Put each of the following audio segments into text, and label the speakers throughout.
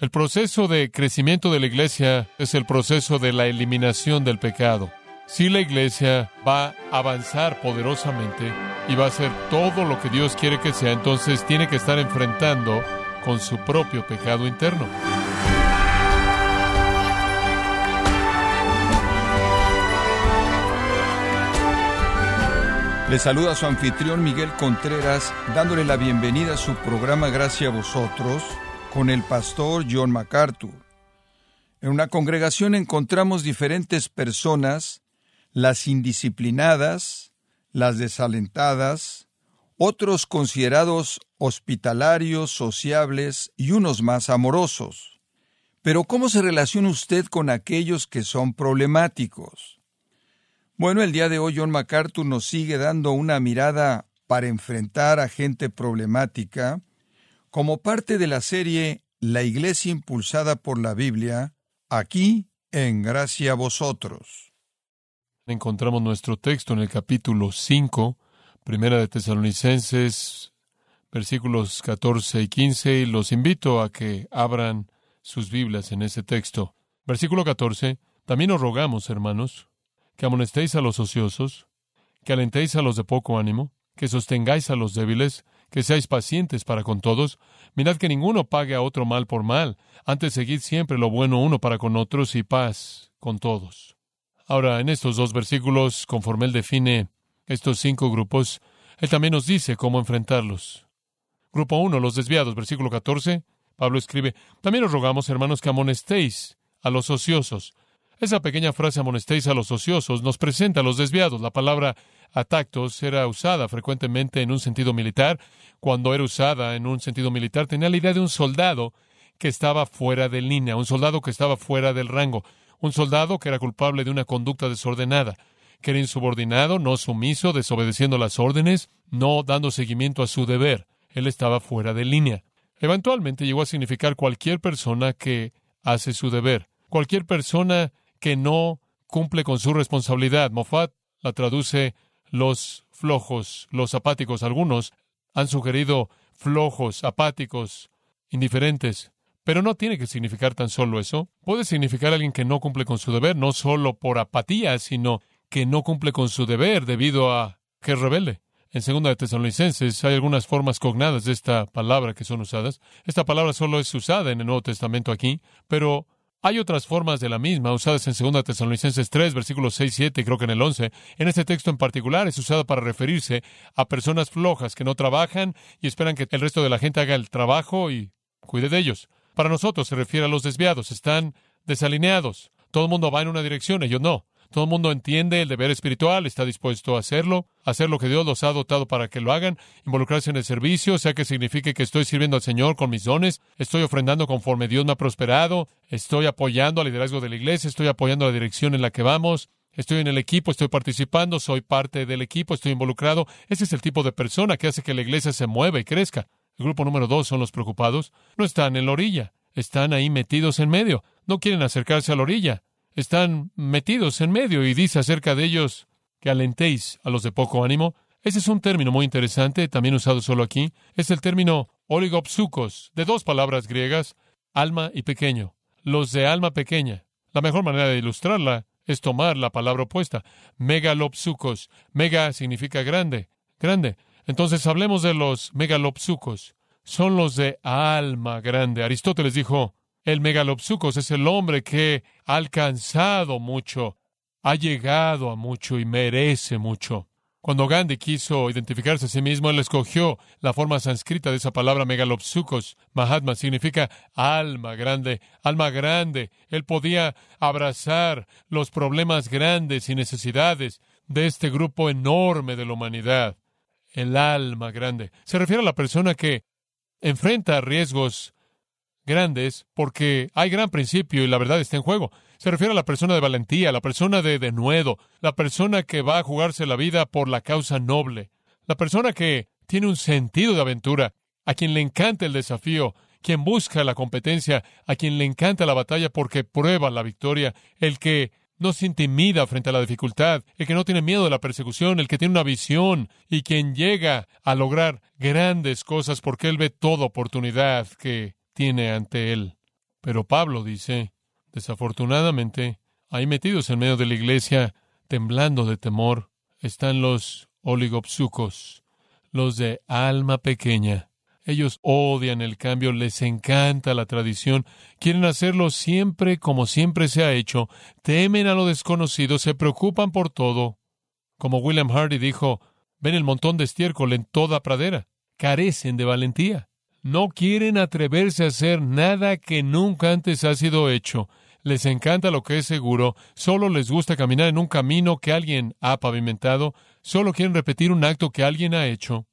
Speaker 1: El proceso de crecimiento de la iglesia es el proceso de la eliminación del pecado. Si la iglesia va a avanzar poderosamente y va a hacer todo lo que Dios quiere que sea, entonces tiene que estar enfrentando con su propio pecado interno.
Speaker 2: Le saluda su anfitrión Miguel Contreras, dándole la bienvenida a su programa Gracias a vosotros con el pastor John MacArthur. En una congregación encontramos diferentes personas, las indisciplinadas, las desalentadas, otros considerados hospitalarios, sociables y unos más amorosos. Pero ¿cómo se relaciona usted con aquellos que son problemáticos? Bueno, el día de hoy John MacArthur nos sigue dando una mirada para enfrentar a gente problemática como parte de la serie La Iglesia impulsada por la Biblia, aquí en Gracia a Vosotros.
Speaker 1: Encontramos nuestro texto en el capítulo 5, Primera de Tesalonicenses, versículos 14 y 15, y los invito a que abran sus Biblias en ese texto. Versículo 14. También os rogamos, hermanos, que amonestéis a los ociosos, que alentéis a los de poco ánimo, que sostengáis a los débiles, que seáis pacientes para con todos. Mirad que ninguno pague a otro mal por mal, antes seguid siempre lo bueno uno para con otros y paz con todos. Ahora, en estos dos versículos, conforme él define estos cinco grupos, él también nos dice cómo enfrentarlos. Grupo 1, los desviados, versículo 14, Pablo escribe, también os rogamos, hermanos, que amonestéis a los ociosos, esa pequeña frase amonestéis a los ociosos nos presenta a los desviados. La palabra atactos era usada frecuentemente en un sentido militar. Cuando era usada en un sentido militar tenía la idea de un soldado que estaba fuera de línea, un soldado que estaba fuera del rango, un soldado que era culpable de una conducta desordenada, que era insubordinado, no sumiso, desobedeciendo las órdenes, no dando seguimiento a su deber. Él estaba fuera de línea. Eventualmente llegó a significar cualquier persona que hace su deber, cualquier persona que no cumple con su responsabilidad. Moffat la traduce los flojos, los apáticos. Algunos han sugerido flojos, apáticos, indiferentes. Pero no tiene que significar tan solo eso. Puede significar alguien que no cumple con su deber, no solo por apatía, sino que no cumple con su deber debido a que es rebelde. En segunda de Tesalonicenses hay algunas formas cognadas de esta palabra que son usadas. Esta palabra solo es usada en el Nuevo Testamento aquí, pero hay otras formas de la misma usadas en 2 Tesalonicenses 3, versículos 6 y 7, creo que en el 11. En este texto en particular es usada para referirse a personas flojas que no trabajan y esperan que el resto de la gente haga el trabajo y cuide de ellos. Para nosotros se refiere a los desviados, están desalineados. Todo el mundo va en una dirección, ellos no. Todo el mundo entiende el deber espiritual, está dispuesto a hacerlo, hacer lo que Dios los ha dotado para que lo hagan, involucrarse en el servicio, sea que signifique que estoy sirviendo al Señor con mis dones, estoy ofrendando conforme Dios me ha prosperado, estoy apoyando al liderazgo de la iglesia, estoy apoyando la dirección en la que vamos, estoy en el equipo, estoy participando, soy parte del equipo, estoy involucrado. Ese es el tipo de persona que hace que la iglesia se mueva y crezca. El grupo número dos son los preocupados. No están en la orilla, están ahí metidos en medio, no quieren acercarse a la orilla están metidos en medio y dice acerca de ellos que alentéis a los de poco ánimo. Ese es un término muy interesante, también usado solo aquí. Es el término oligopsucos, de dos palabras griegas, alma y pequeño. Los de alma pequeña. La mejor manera de ilustrarla es tomar la palabra opuesta, megalopsucos. Mega significa grande, grande. Entonces hablemos de los megalopsucos. Son los de alma grande. Aristóteles dijo, el megalopsucos es el hombre que ha alcanzado mucho, ha llegado a mucho y merece mucho. Cuando Gandhi quiso identificarse a sí mismo, él escogió la forma sánscrita de esa palabra megalopsucos. Mahatma significa alma grande, alma grande. Él podía abrazar los problemas grandes y necesidades de este grupo enorme de la humanidad. El alma grande. Se refiere a la persona que enfrenta riesgos grandes porque hay gran principio y la verdad está en juego. Se refiere a la persona de valentía, la persona de denuedo, la persona que va a jugarse la vida por la causa noble, la persona que tiene un sentido de aventura, a quien le encanta el desafío, quien busca la competencia, a quien le encanta la batalla porque prueba la victoria, el que no se intimida frente a la dificultad, el que no tiene miedo de la persecución, el que tiene una visión y quien llega a lograr grandes cosas porque él ve toda oportunidad que tiene ante él. Pero Pablo dice, desafortunadamente, ahí metidos en medio de la iglesia, temblando de temor, están los oligopsucos, los de alma pequeña. Ellos odian el cambio, les encanta la tradición, quieren hacerlo siempre como siempre se ha hecho, temen a lo desconocido, se preocupan por todo. Como William Hardy dijo, ven el montón de estiércol en toda pradera, carecen de valentía. No quieren atreverse a hacer nada que nunca antes ha sido hecho. Les encanta lo que es seguro, solo les gusta caminar en un camino que alguien ha pavimentado, solo quieren repetir un acto que alguien ha hecho.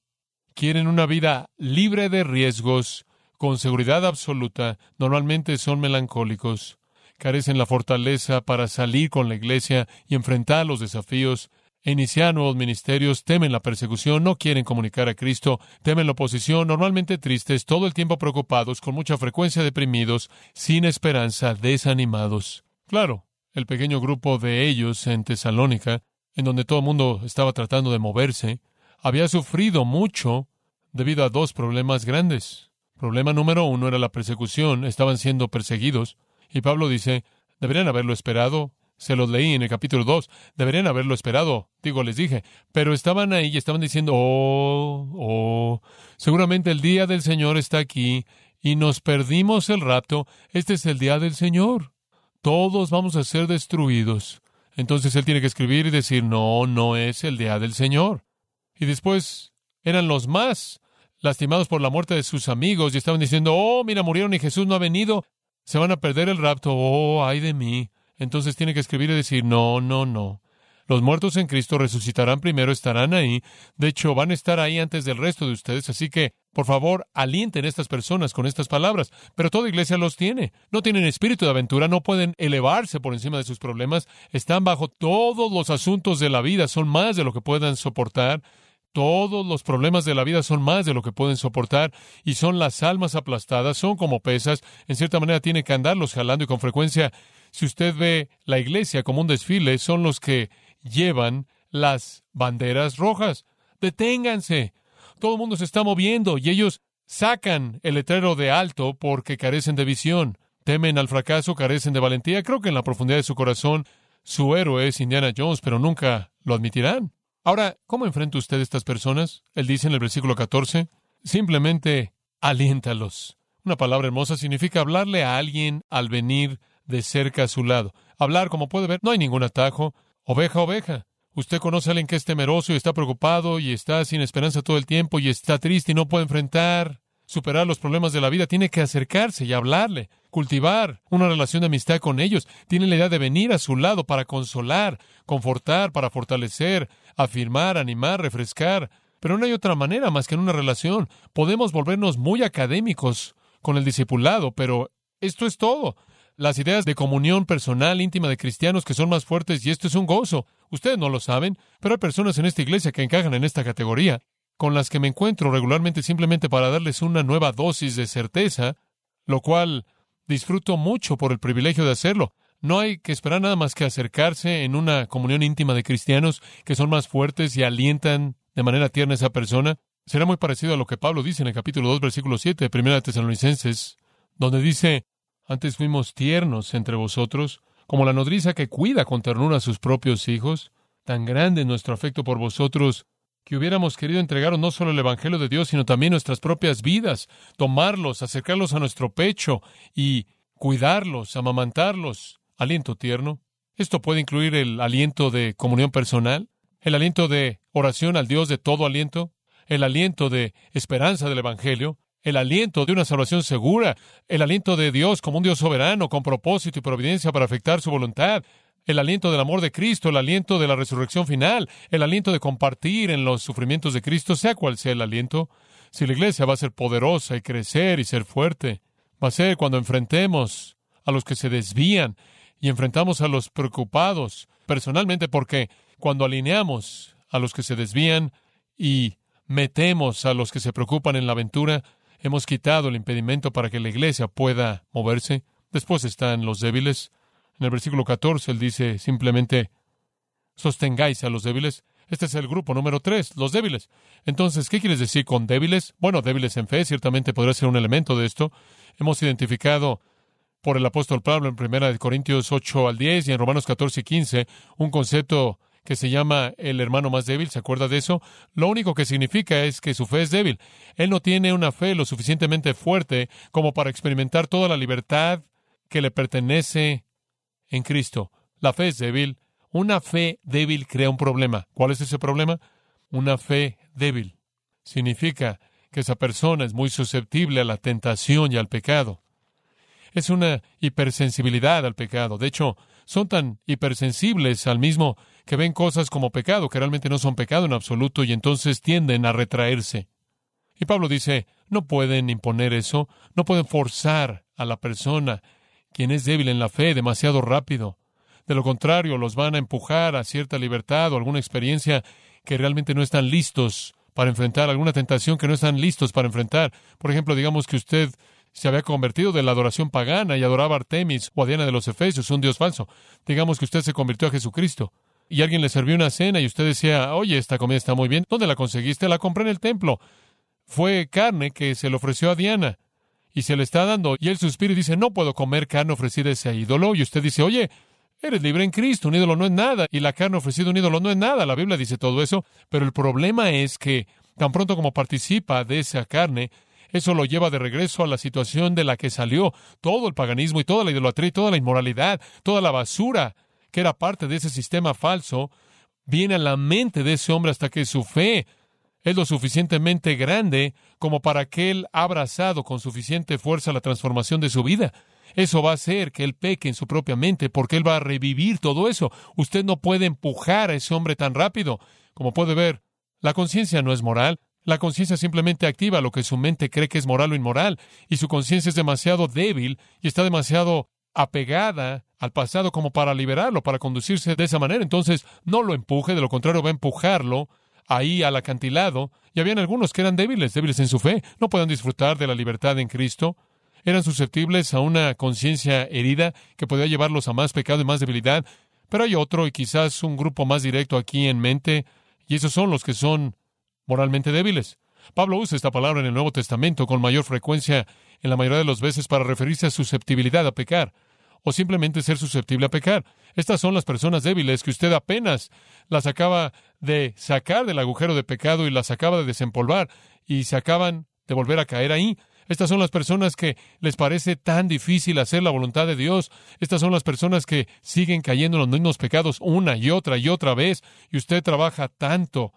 Speaker 1: Quieren una vida libre de riesgos, con seguridad absoluta, normalmente son melancólicos. Carecen la fortaleza para salir con la iglesia y enfrentar los desafíos iniciar nuevos ministerios, temen la persecución, no quieren comunicar a Cristo, temen la oposición, normalmente tristes, todo el tiempo preocupados, con mucha frecuencia deprimidos, sin esperanza, desanimados. Claro, el pequeño grupo de ellos en Tesalónica, en donde todo el mundo estaba tratando de moverse, había sufrido mucho debido a dos problemas grandes. Problema número uno era la persecución, estaban siendo perseguidos, y Pablo dice, deberían haberlo esperado, se los leí en el capítulo 2. Deberían haberlo esperado, digo, les dije. Pero estaban ahí y estaban diciendo, oh, oh, seguramente el día del Señor está aquí y nos perdimos el rapto. Este es el día del Señor. Todos vamos a ser destruidos. Entonces él tiene que escribir y decir, no, no es el día del Señor. Y después eran los más lastimados por la muerte de sus amigos y estaban diciendo, oh, mira, murieron y Jesús no ha venido. Se van a perder el rapto. Oh, ay de mí. Entonces tiene que escribir y decir, no, no, no. Los muertos en Cristo resucitarán primero, estarán ahí. De hecho, van a estar ahí antes del resto de ustedes. Así que, por favor, alienten a estas personas con estas palabras. Pero toda iglesia los tiene. No tienen espíritu de aventura, no pueden elevarse por encima de sus problemas. Están bajo todos los asuntos de la vida, son más de lo que puedan soportar. Todos los problemas de la vida son más de lo que pueden soportar y son las almas aplastadas, son como pesas. En cierta manera tiene que andarlos jalando y con frecuencia si usted ve la iglesia como un desfile, son los que llevan las banderas rojas. Deténganse. Todo el mundo se está moviendo y ellos sacan el letrero de alto porque carecen de visión. Temen al fracaso, carecen de valentía. Creo que en la profundidad de su corazón su héroe es Indiana Jones, pero nunca lo admitirán. Ahora, ¿cómo enfrenta usted a estas personas? Él dice en el versículo 14, simplemente aliéntalos. Una palabra hermosa significa hablarle a alguien al venir de cerca a su lado. Hablar, como puede ver, no hay ningún atajo. Oveja, oveja. Usted conoce a alguien que es temeroso y está preocupado y está sin esperanza todo el tiempo y está triste y no puede enfrentar, superar los problemas de la vida. Tiene que acercarse y hablarle, cultivar una relación de amistad con ellos. Tiene la idea de venir a su lado para consolar, confortar, para fortalecer, afirmar, animar, refrescar. Pero no hay otra manera más que en una relación. Podemos volvernos muy académicos con el discipulado, pero esto es todo las ideas de comunión personal íntima de cristianos que son más fuertes y esto es un gozo. Ustedes no lo saben, pero hay personas en esta iglesia que encajan en esta categoría, con las que me encuentro regularmente simplemente para darles una nueva dosis de certeza, lo cual disfruto mucho por el privilegio de hacerlo. No hay que esperar nada más que acercarse en una comunión íntima de cristianos que son más fuertes y alientan de manera tierna a esa persona. Será muy parecido a lo que Pablo dice en el capítulo 2, versículo 7 de 1 Tesalonicenses, donde dice, antes fuimos tiernos entre vosotros, como la nodriza que cuida con ternura a sus propios hijos. Tan grande nuestro afecto por vosotros, que hubiéramos querido entregaros no solo el Evangelio de Dios, sino también nuestras propias vidas, tomarlos, acercarlos a nuestro pecho y cuidarlos, amamantarlos. Aliento tierno. Esto puede incluir el aliento de comunión personal, el aliento de oración al Dios de todo aliento, el aliento de esperanza del Evangelio, el aliento de una salvación segura, el aliento de Dios como un Dios soberano, con propósito y providencia para afectar su voluntad, el aliento del amor de Cristo, el aliento de la resurrección final, el aliento de compartir en los sufrimientos de Cristo, sea cual sea el aliento. Si la iglesia va a ser poderosa y crecer y ser fuerte, va a ser cuando enfrentemos a los que se desvían y enfrentamos a los preocupados personalmente, porque cuando alineamos a los que se desvían y metemos a los que se preocupan en la aventura, Hemos quitado el impedimento para que la iglesia pueda moverse. Después están los débiles. En el versículo 14 él dice simplemente, sostengáis a los débiles. Este es el grupo número tres, los débiles. Entonces, ¿qué quieres decir con débiles? Bueno, débiles en fe, ciertamente podría ser un elemento de esto. Hemos identificado por el apóstol Pablo en 1 Corintios 8 al 10 y en Romanos 14 y 15, un concepto que se llama el hermano más débil, ¿se acuerda de eso? Lo único que significa es que su fe es débil. Él no tiene una fe lo suficientemente fuerte como para experimentar toda la libertad que le pertenece en Cristo. La fe es débil. Una fe débil crea un problema. ¿Cuál es ese problema? Una fe débil. Significa que esa persona es muy susceptible a la tentación y al pecado. Es una hipersensibilidad al pecado. De hecho, son tan hipersensibles al mismo que ven cosas como pecado, que realmente no son pecado en absoluto, y entonces tienden a retraerse. Y Pablo dice, no pueden imponer eso, no pueden forzar a la persona, quien es débil en la fe, demasiado rápido. De lo contrario, los van a empujar a cierta libertad o alguna experiencia que realmente no están listos para enfrentar, alguna tentación que no están listos para enfrentar. Por ejemplo, digamos que usted se había convertido de la adoración pagana y adoraba a Artemis o a Diana de los Efesios, un dios falso. Digamos que usted se convirtió a Jesucristo y alguien le sirvió una cena y usted decía, oye, esta comida está muy bien, ¿dónde la conseguiste? La compré en el templo. Fue carne que se le ofreció a Diana y se le está dando. Y él suspira y dice, no puedo comer carne ofrecida a ese ídolo. Y usted dice, oye, eres libre en Cristo, un ídolo no es nada. Y la carne ofrecida a un ídolo no es nada. La Biblia dice todo eso. Pero el problema es que tan pronto como participa de esa carne, eso lo lleva de regreso a la situación de la que salió todo el paganismo y toda la idolatría y toda la inmoralidad, toda la basura que era parte de ese sistema falso, viene a la mente de ese hombre hasta que su fe es lo suficientemente grande como para que él ha abrazado con suficiente fuerza la transformación de su vida. Eso va a hacer que él peque en su propia mente porque él va a revivir todo eso. Usted no puede empujar a ese hombre tan rápido. Como puede ver, la conciencia no es moral. La conciencia simplemente activa lo que su mente cree que es moral o inmoral, y su conciencia es demasiado débil y está demasiado apegada al pasado como para liberarlo, para conducirse de esa manera. Entonces, no lo empuje, de lo contrario va a empujarlo ahí al acantilado. Y habían algunos que eran débiles, débiles en su fe, no pueden disfrutar de la libertad en Cristo. Eran susceptibles a una conciencia herida que podía llevarlos a más pecado y más debilidad. Pero hay otro y quizás un grupo más directo aquí en mente, y esos son los que son moralmente débiles. Pablo usa esta palabra en el Nuevo Testamento con mayor frecuencia en la mayoría de las veces para referirse a susceptibilidad a pecar o simplemente ser susceptible a pecar. Estas son las personas débiles que usted apenas las acaba de sacar del agujero de pecado y las acaba de desempolvar y se acaban de volver a caer ahí. Estas son las personas que les parece tan difícil hacer la voluntad de Dios. Estas son las personas que siguen cayendo en los mismos pecados una y otra y otra vez. Y usted trabaja tanto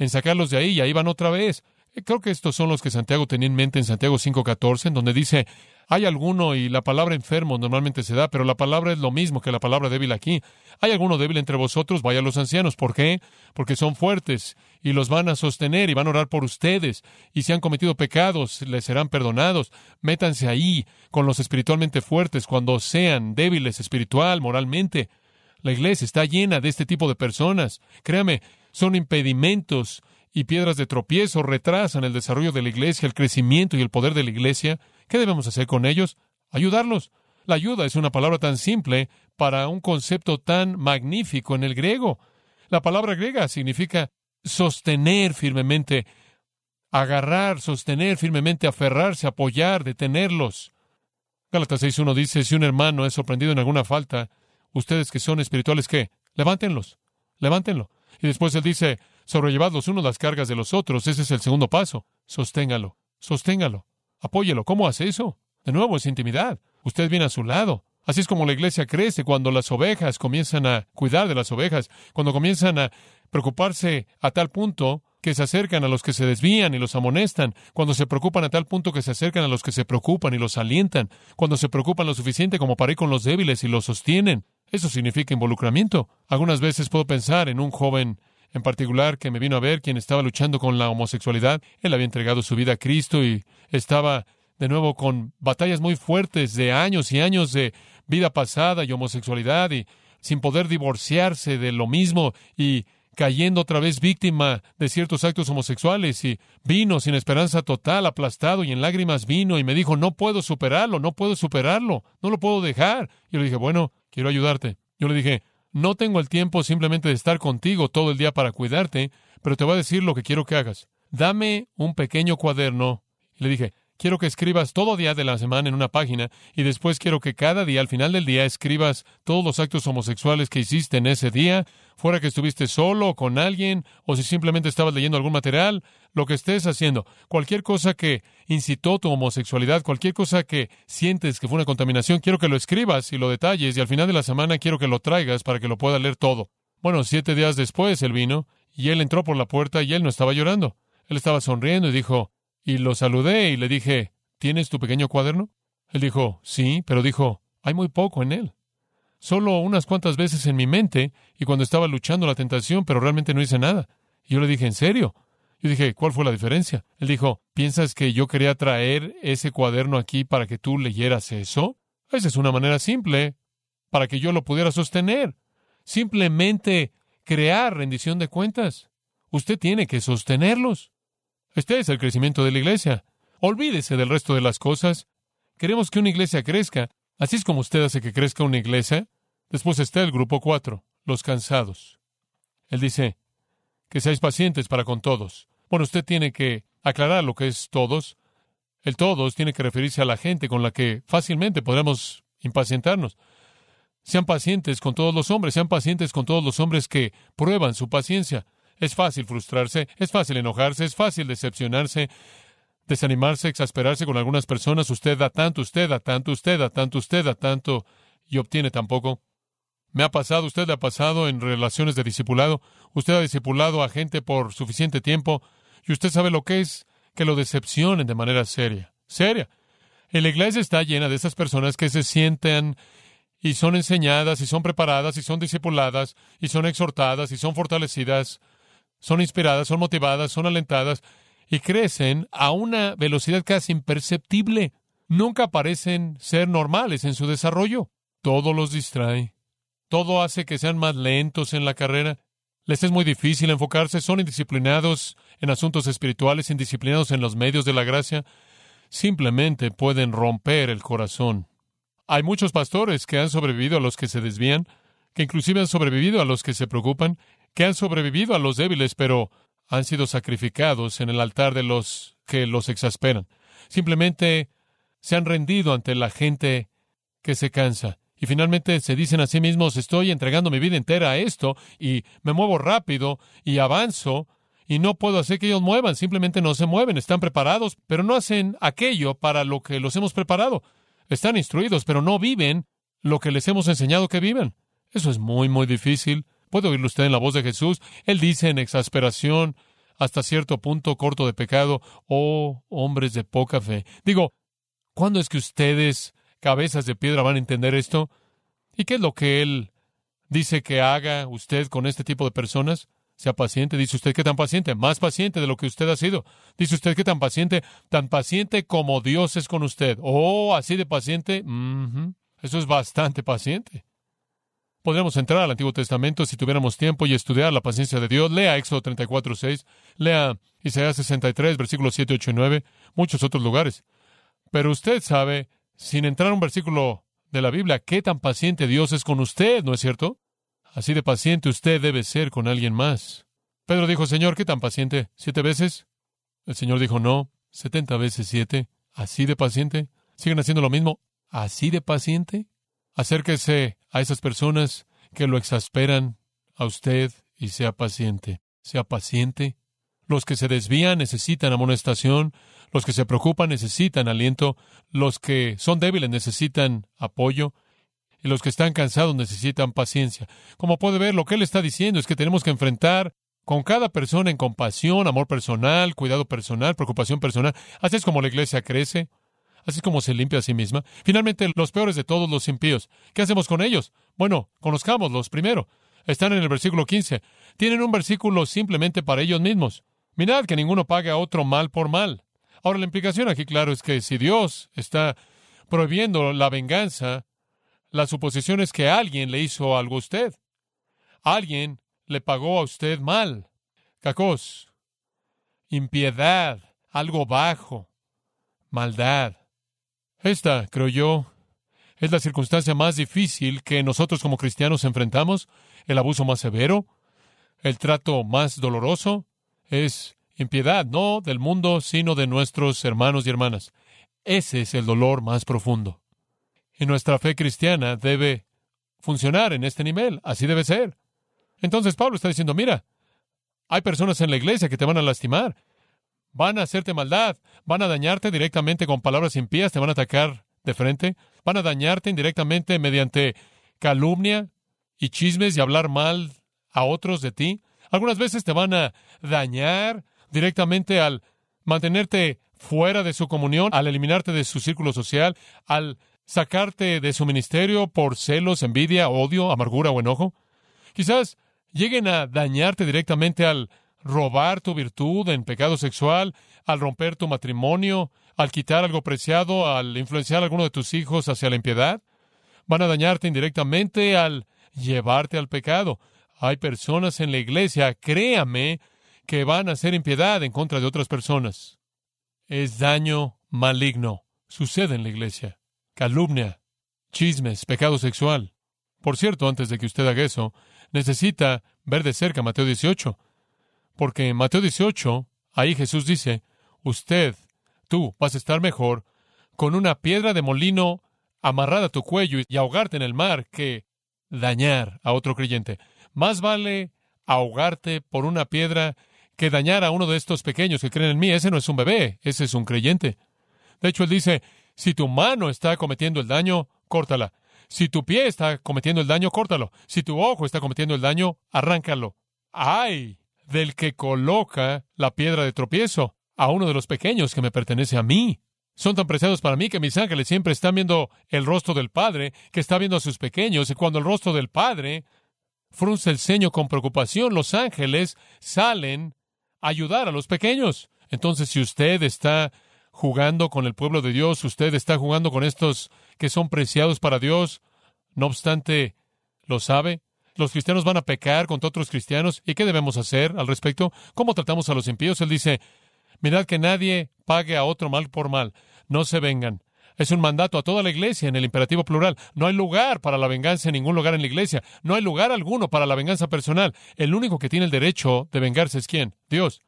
Speaker 1: en sacarlos de ahí y ahí van otra vez. Creo que estos son los que Santiago tenía en mente en Santiago 5.14, en donde dice, hay alguno, y la palabra enfermo normalmente se da, pero la palabra es lo mismo que la palabra débil aquí. Hay alguno débil entre vosotros, vaya a los ancianos. ¿Por qué? Porque son fuertes y los van a sostener y van a orar por ustedes. Y si han cometido pecados, les serán perdonados. Métanse ahí con los espiritualmente fuertes cuando sean débiles espiritual, moralmente. La iglesia está llena de este tipo de personas. Créame, son impedimentos y piedras de tropiezo retrasan el desarrollo de la iglesia, el crecimiento y el poder de la iglesia. ¿Qué debemos hacer con ellos? Ayudarlos. La ayuda es una palabra tan simple para un concepto tan magnífico en el griego. La palabra griega significa sostener firmemente, agarrar, sostener firmemente, aferrarse, apoyar, detenerlos. Gálatas 6.1 dice, si un hermano es sorprendido en alguna falta, ustedes que son espirituales, ¿qué? Levántenlos, levántenlo. Y después él dice, sobrellevad los unos las cargas de los otros. Ese es el segundo paso. Sosténgalo, sosténgalo, apóyelo. ¿Cómo hace eso? De nuevo, es intimidad. Usted viene a su lado. Así es como la iglesia crece cuando las ovejas comienzan a cuidar de las ovejas, cuando comienzan a preocuparse a tal punto que se acercan a los que se desvían y los amonestan, cuando se preocupan a tal punto que se acercan a los que se preocupan y los alientan, cuando se preocupan lo suficiente como para ir con los débiles y los sostienen. Eso significa involucramiento. Algunas veces puedo pensar en un joven en particular que me vino a ver, quien estaba luchando con la homosexualidad. Él había entregado su vida a Cristo y estaba de nuevo con batallas muy fuertes de años y años de vida pasada y homosexualidad y sin poder divorciarse de lo mismo y cayendo otra vez víctima de ciertos actos homosexuales y vino sin esperanza total, aplastado y en lágrimas vino y me dijo, no puedo superarlo, no puedo superarlo, no lo puedo dejar. Y yo le dije, bueno, quiero ayudarte. Yo le dije, no tengo el tiempo simplemente de estar contigo todo el día para cuidarte, pero te voy a decir lo que quiero que hagas. Dame un pequeño cuaderno. Y le dije, quiero que escribas todo día de la semana en una página y después quiero que cada día, al final del día, escribas todos los actos homosexuales que hiciste en ese día, fuera que estuviste solo o con alguien, o si simplemente estabas leyendo algún material, lo que estés haciendo, cualquier cosa que incitó tu homosexualidad, cualquier cosa que sientes que fue una contaminación, quiero que lo escribas y lo detalles y al final de la semana quiero que lo traigas para que lo pueda leer todo. Bueno, siete días después él vino y él entró por la puerta y él no estaba llorando. Él estaba sonriendo y dijo, y lo saludé y le dije, ¿tienes tu pequeño cuaderno? Él dijo, sí, pero dijo, hay muy poco en él. Solo unas cuantas veces en mi mente y cuando estaba luchando la tentación, pero realmente no hice nada. Y yo le dije, ¿en serio? Yo dije, ¿cuál fue la diferencia? Él dijo, ¿piensas que yo quería traer ese cuaderno aquí para que tú leyeras eso? Esa es una manera simple para que yo lo pudiera sostener. Simplemente crear rendición de cuentas. Usted tiene que sostenerlos. Este es el crecimiento de la iglesia. Olvídese del resto de las cosas. Queremos que una iglesia crezca. Así es como usted hace que crezca una iglesia. Después está el grupo cuatro, los cansados. Él dice, que seáis pacientes para con todos. Bueno, usted tiene que aclarar lo que es todos. El todos tiene que referirse a la gente con la que fácilmente podremos impacientarnos. Sean pacientes con todos los hombres, sean pacientes con todos los hombres que prueban su paciencia. Es fácil frustrarse, es fácil enojarse, es fácil decepcionarse, desanimarse, exasperarse con algunas personas. Usted da tanto, usted da tanto, usted da tanto, usted da tanto y obtiene tan poco. Me ha pasado, usted le ha pasado en relaciones de discipulado. Usted ha discipulado a gente por suficiente tiempo y usted sabe lo que es que lo decepcionen de manera seria. Seria. La iglesia está llena de esas personas que se sienten y son enseñadas y son preparadas y son discipuladas y son exhortadas y son fortalecidas son inspiradas, son motivadas, son alentadas y crecen a una velocidad casi imperceptible. Nunca parecen ser normales en su desarrollo. Todo los distrae. Todo hace que sean más lentos en la carrera. Les es muy difícil enfocarse, son indisciplinados en asuntos espirituales, indisciplinados en los medios de la gracia. Simplemente pueden romper el corazón. Hay muchos pastores que han sobrevivido a los que se desvían, que inclusive han sobrevivido a los que se preocupan, que han sobrevivido a los débiles, pero han sido sacrificados en el altar de los que los exasperan. Simplemente se han rendido ante la gente que se cansa. Y finalmente se dicen a sí mismos, estoy entregando mi vida entera a esto y me muevo rápido y avanzo y no puedo hacer que ellos muevan, simplemente no se mueven, están preparados, pero no hacen aquello para lo que los hemos preparado. Están instruidos, pero no viven lo que les hemos enseñado que vivan. Eso es muy, muy difícil. Puede oírlo usted en la voz de Jesús. Él dice en exasperación, hasta cierto punto corto de pecado, oh hombres de poca fe. Digo, ¿cuándo es que ustedes, cabezas de piedra, van a entender esto? ¿Y qué es lo que Él dice que haga usted con este tipo de personas? Sea paciente. Dice usted que tan paciente, más paciente de lo que usted ha sido. Dice usted que tan paciente, tan paciente como Dios es con usted. Oh, así de paciente. Eso es bastante paciente. Podríamos entrar al Antiguo Testamento si tuviéramos tiempo y estudiar la paciencia de Dios. Lea Éxodo 34, 6, lea Isaías 63, versículos 7, 8 y 9, muchos otros lugares. Pero usted sabe, sin entrar un versículo de la Biblia, qué tan paciente Dios es con usted, ¿no es cierto? Así de paciente usted debe ser con alguien más. Pedro dijo, Señor, ¿qué tan paciente? ¿Siete veces? El Señor dijo, no, setenta veces siete. ¿Así de paciente? ¿Siguen haciendo lo mismo? ¿Así de paciente? Acérquese a esas personas que lo exasperan a usted y sea paciente. Sea paciente. Los que se desvían necesitan amonestación, los que se preocupan necesitan aliento, los que son débiles necesitan apoyo y los que están cansados necesitan paciencia. Como puede ver, lo que él está diciendo es que tenemos que enfrentar con cada persona en compasión, amor personal, cuidado personal, preocupación personal. Así es como la iglesia crece. Así como se limpia a sí misma. Finalmente, los peores de todos los impíos. ¿Qué hacemos con ellos? Bueno, conozcámoslos primero. Están en el versículo 15. Tienen un versículo simplemente para ellos mismos. Mirad que ninguno pague a otro mal por mal. Ahora, la implicación aquí, claro, es que si Dios está prohibiendo la venganza, la suposición es que alguien le hizo algo a usted. Alguien le pagó a usted mal. Cacos, impiedad, algo bajo, maldad. Esta, creo yo, es la circunstancia más difícil que nosotros como cristianos enfrentamos, el abuso más severo, el trato más doloroso, es impiedad, no del mundo, sino de nuestros hermanos y hermanas. Ese es el dolor más profundo. Y nuestra fe cristiana debe funcionar en este nivel. Así debe ser. Entonces Pablo está diciendo, mira, hay personas en la iglesia que te van a lastimar, van a hacerte maldad, van a dañarte directamente con palabras impías, te van a atacar de frente, van a dañarte indirectamente mediante calumnia y chismes y hablar mal a otros de ti. Algunas veces te van a dañar directamente al mantenerte fuera de su comunión, al eliminarte de su círculo social, al sacarte de su ministerio por celos, envidia, odio, amargura o enojo. Quizás lleguen a dañarte directamente al robar tu virtud en pecado sexual, al romper tu matrimonio, al quitar algo preciado, al influenciar a alguno de tus hijos hacia la impiedad. Van a dañarte indirectamente al llevarte al pecado. Hay personas en la iglesia, créame, que van a hacer impiedad en contra de otras personas. Es daño maligno. Sucede en la iglesia. Calumnia, chismes, pecado sexual. Por cierto, antes de que usted haga eso, necesita ver de cerca Mateo 18. Porque en Mateo 18, ahí Jesús dice, usted, tú, vas a estar mejor con una piedra de molino amarrada a tu cuello y ahogarte en el mar que dañar a otro creyente. Más vale ahogarte por una piedra que dañar a uno de estos pequeños que creen en mí. Ese no es un bebé, ese es un creyente. De hecho, él dice, si tu mano está cometiendo el daño, córtala. Si tu pie está cometiendo el daño, córtalo. Si tu ojo está cometiendo el daño, arráncalo. ¡Ay! Del que coloca la piedra de tropiezo a uno de los pequeños que me pertenece a mí. Son tan preciados para mí que mis ángeles siempre están viendo el rostro del Padre, que está viendo a sus pequeños, y cuando el rostro del Padre frunce el ceño con preocupación, los ángeles salen a ayudar a los pequeños. Entonces, si usted está jugando con el pueblo de Dios, usted está jugando con estos que son preciados para Dios, no obstante, ¿lo sabe? Los cristianos van a pecar contra otros cristianos. ¿Y qué debemos hacer al respecto? ¿Cómo tratamos a los impíos? Él dice, mirad que nadie pague a otro mal por mal. No se vengan. Es un mandato a toda la iglesia en el imperativo plural. No hay lugar para la venganza en ningún lugar en la iglesia. No hay lugar alguno para la venganza personal. El único que tiene el derecho de vengarse es quién? Dios.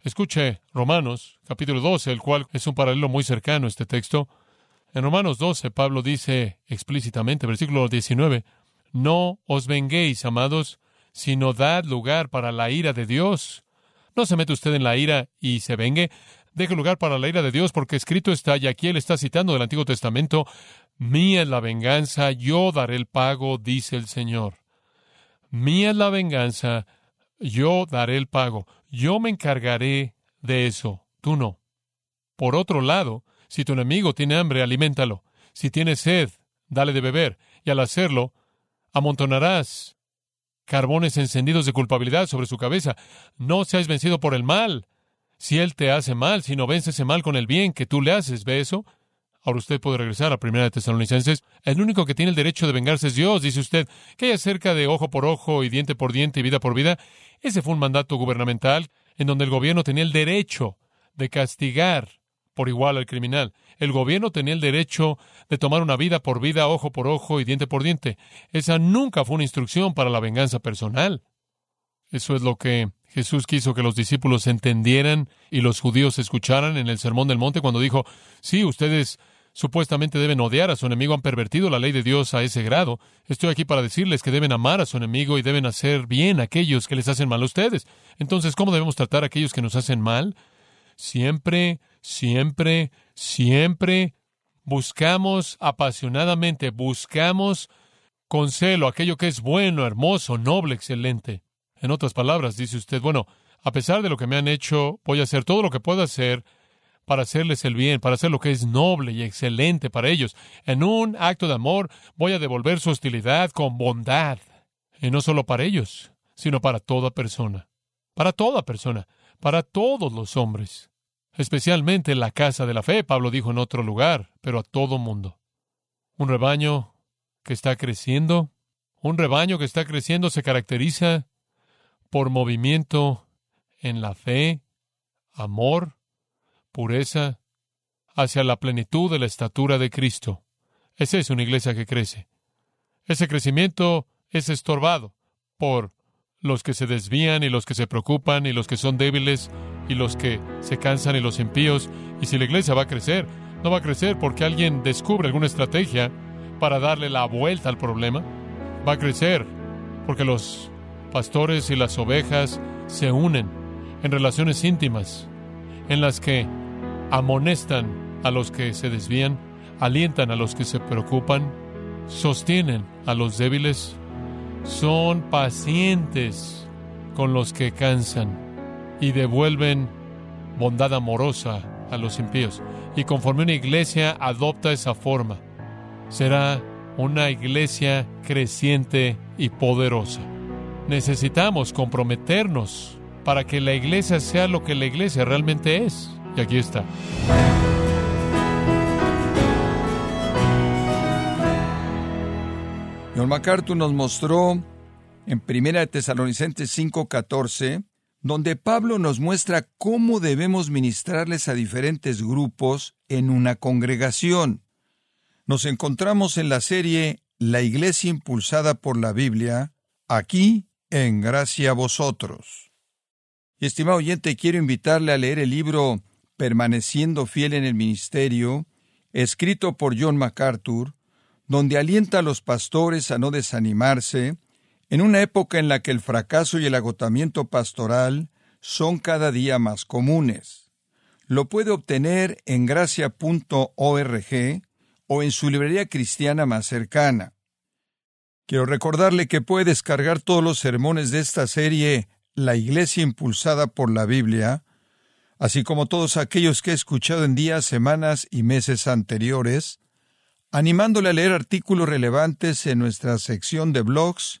Speaker 1: Escuche Romanos, capítulo 12, el cual es un paralelo muy cercano a este texto. En Romanos 12, Pablo dice explícitamente, versículo 19, No os venguéis, amados, sino dad lugar para la ira de Dios. No se mete usted en la ira y se vengue. Deje lugar para la ira de Dios, porque escrito está, y aquí él está citando del Antiguo Testamento, Mía es la venganza, yo daré el pago, dice el Señor. Mía es la venganza, yo daré el pago. Yo me encargaré de eso, tú no. Por otro lado, si tu enemigo tiene hambre, aliméntalo. Si tiene sed, dale de beber. Y al hacerlo, amontonarás carbones encendidos de culpabilidad sobre su cabeza. No seas vencido por el mal. Si él te hace mal, si no vence ese mal con el bien que tú le haces, ¿ve eso? Ahora usted puede regresar a Primera de Tesalonicenses. El único que tiene el derecho de vengarse es Dios, dice usted. ¿Qué hay acerca de ojo por ojo y diente por diente y vida por vida? Ese fue un mandato gubernamental en donde el gobierno tenía el derecho de castigar por igual al criminal. El gobierno tenía el derecho de tomar una vida por vida, ojo por ojo y diente por diente. Esa nunca fue una instrucción para la venganza personal. Eso es lo que Jesús quiso que los discípulos entendieran y los judíos escucharan en el Sermón del Monte cuando dijo, sí, ustedes supuestamente deben odiar a su enemigo, han pervertido la ley de Dios a ese grado. Estoy aquí para decirles que deben amar a su enemigo y deben hacer bien a aquellos que les hacen mal a ustedes. Entonces, ¿cómo debemos tratar a aquellos que nos hacen mal? Siempre siempre, siempre buscamos apasionadamente, buscamos con celo aquello que es bueno, hermoso, noble, excelente. En otras palabras, dice usted, bueno, a pesar de lo que me han hecho, voy a hacer todo lo que pueda hacer para hacerles el bien, para hacer lo que es noble y excelente para ellos. En un acto de amor voy a devolver su hostilidad con bondad. Y no solo para ellos, sino para toda persona. Para toda persona. Para todos los hombres especialmente en la casa de la fe, Pablo dijo en otro lugar, pero a todo mundo. Un rebaño que está creciendo, un rebaño que está creciendo se caracteriza por movimiento en la fe, amor, pureza, hacia la plenitud de la estatura de Cristo. Esa es una iglesia que crece. Ese crecimiento es estorbado por los que se desvían y los que se preocupan y los que son débiles y los que se cansan y los impíos. Y si la iglesia va a crecer, No va a crecer porque alguien descubre alguna estrategia para darle la vuelta al problema. Va a crecer porque los pastores y las ovejas se unen en relaciones íntimas en las que amonestan a los que se desvían, alientan a los que se preocupan, sostienen a los débiles, son pacientes con los que cansan y devuelven bondad amorosa a los impíos. Y conforme una iglesia adopta esa forma, será una iglesia creciente y poderosa. Necesitamos comprometernos para que la iglesia sea lo que la iglesia realmente es. Y aquí está.
Speaker 2: John MacArthur nos mostró en 1 Tesalonicenses 5:14, donde Pablo nos muestra cómo debemos ministrarles a diferentes grupos en una congregación. Nos encontramos en la serie La Iglesia impulsada por la Biblia, aquí en Gracia a Vosotros. Estimado oyente, quiero invitarle a leer el libro Permaneciendo fiel en el ministerio, escrito por John MacArthur, donde alienta a los pastores a no desanimarse, en una época en la que el fracaso y el agotamiento pastoral son cada día más comunes. Lo puede obtener en gracia.org o en su librería cristiana más cercana. Quiero recordarle que puede descargar todos los sermones de esta serie La Iglesia impulsada por la Biblia, así como todos aquellos que he escuchado en días, semanas y meses anteriores, animándole a leer artículos relevantes en nuestra sección de blogs